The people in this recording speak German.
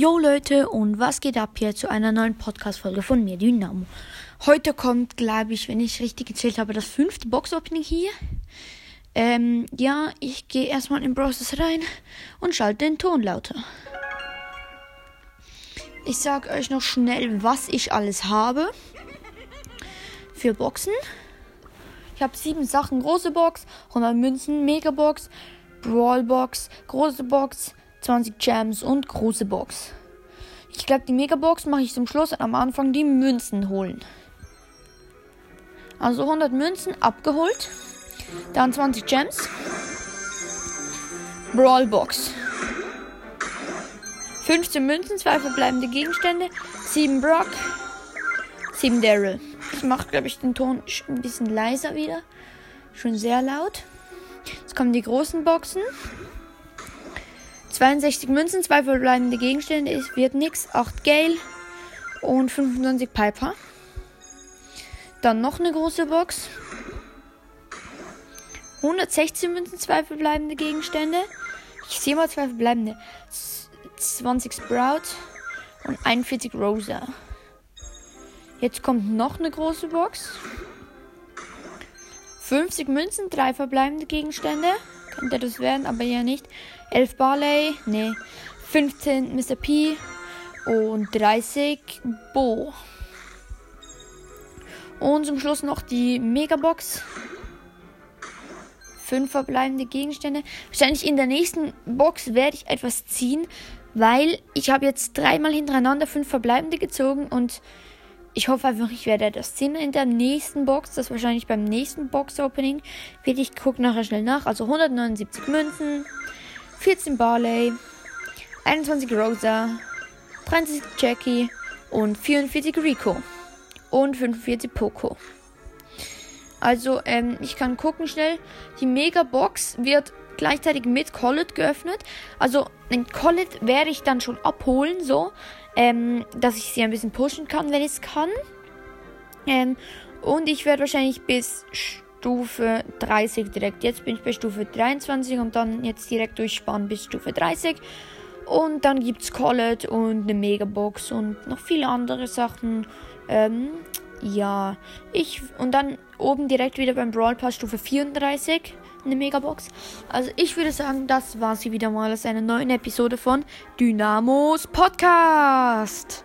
Jo Leute und was geht ab hier zu einer neuen Podcast-Folge von mir, Dynamo. Heute kommt, glaube ich, wenn ich richtig gezählt habe, das fünfte Box-Opening hier. Ähm, ja, ich gehe erstmal in Browsers rein und schalte den Ton lauter. Ich sage euch noch schnell, was ich alles habe. Für Boxen. Ich habe sieben Sachen. Große Box, 100 Münzen, Megabox, Brawlbox, große Box, 20 Gems und große Box. Ich glaube, die Megabox mache ich zum Schluss und am Anfang die Münzen holen. Also 100 Münzen abgeholt. Dann 20 Gems. Brawlbox. 15 Münzen, 2 verbleibende Gegenstände, 7 Brock, 7 Daryl. Ich mache, glaube ich, den Ton ein bisschen leiser wieder. Schon sehr laut. Jetzt kommen die großen Boxen. 62 Münzen, 2 verbleibende Gegenstände, es wird nix. 8 Gale und 25 Piper. Dann noch eine große Box. 116 Münzen, 2 verbleibende Gegenstände. Ich sehe mal 2 verbleibende. 20 Sprout und 41 Rosa. Jetzt kommt noch eine große Box. 50 Münzen, 3 verbleibende Gegenstände. Könnte das werden, aber ja nicht. 11 Barley, nee. 15 Mr. P und 30 Bo. Und zum Schluss noch die Megabox. 5 verbleibende Gegenstände. Wahrscheinlich in der nächsten Box werde ich etwas ziehen, weil ich habe jetzt dreimal hintereinander 5 verbleibende gezogen und ich hoffe einfach, ich werde das ziehen in der nächsten Box. Das wahrscheinlich beim nächsten Box-Opening. Ich gucke nachher schnell nach. Also 179 Münzen, 14 Barley, 21 Rosa, 23 Jackie und 44 Rico und 45 Poco. Also, ähm, ich kann gucken schnell. Die Mega Box wird gleichzeitig mit Collet geöffnet. Also, den Collet werde ich dann schon abholen, so ähm, dass ich sie ein bisschen pushen kann, wenn ich es kann. Ähm, und ich werde wahrscheinlich bis Stufe 30 direkt. Jetzt bin ich bei Stufe 23 und dann jetzt direkt durchsparen bis Stufe 30. Und dann gibt es Collet und eine Megabox und noch viele andere Sachen. Ähm, ja, ich und dann oben direkt wieder beim Brawl Pass Stufe 34 eine Megabox. Also ich würde sagen, das war sie wieder mal aus einer neuen Episode von Dynamos Podcast.